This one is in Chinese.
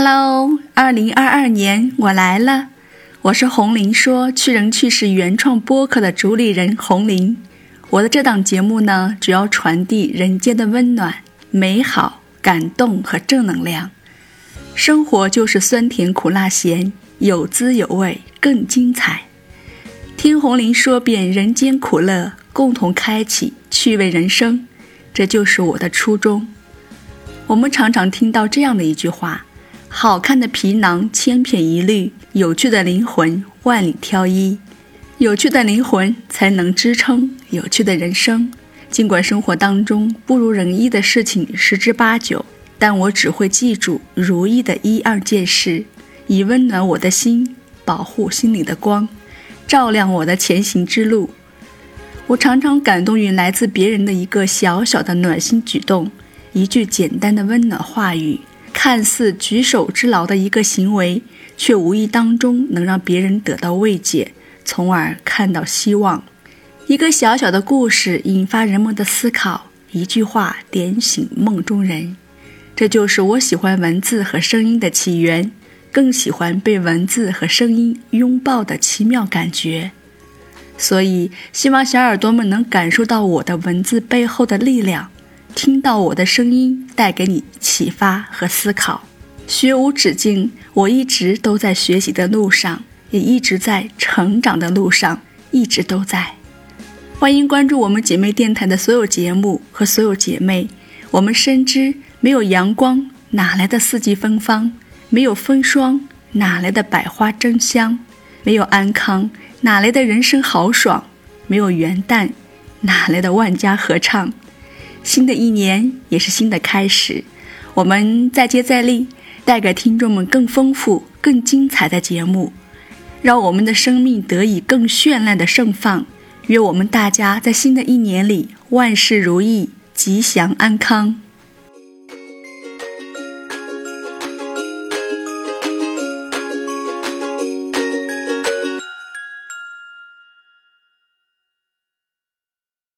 Hello，二零二二年我来了，我是红林说趣人趣事原创播客的主理人红林。我的这档节目呢，主要传递人间的温暖、美好、感动和正能量。生活就是酸甜苦辣咸，有滋有味更精彩。听红林说遍人间苦乐，共同开启趣味人生，这就是我的初衷。我们常常听到这样的一句话。好看的皮囊千篇一律，有趣的灵魂万里挑一。有趣的灵魂才能支撑有趣的人生。尽管生活当中不如人意的事情十之八九，但我只会记住如意的一二件事，以温暖我的心，保护心里的光，照亮我的前行之路。我常常感动于来自别人的一个小小的暖心举动，一句简单的温暖话语。看似举手之劳的一个行为，却无意当中能让别人得到慰藉，从而看到希望。一个小小的故事引发人们的思考，一句话点醒梦中人。这就是我喜欢文字和声音的起源，更喜欢被文字和声音拥抱的奇妙感觉。所以，希望小耳朵们能感受到我的文字背后的力量。听到我的声音，带给你启发和思考。学无止境，我一直都在学习的路上，也一直在成长的路上，一直都在。欢迎关注我们姐妹电台的所有节目和所有姐妹。我们深知，没有阳光，哪来的四季芬芳？没有风霜，哪来的百花争香？没有安康，哪来的人生豪爽？没有元旦，哪来的万家合唱？新的一年也是新的开始，我们再接再厉，带给听众们更丰富、更精彩的节目，让我们的生命得以更绚烂的盛放。愿我们大家在新的一年里万事如意、吉祥安康。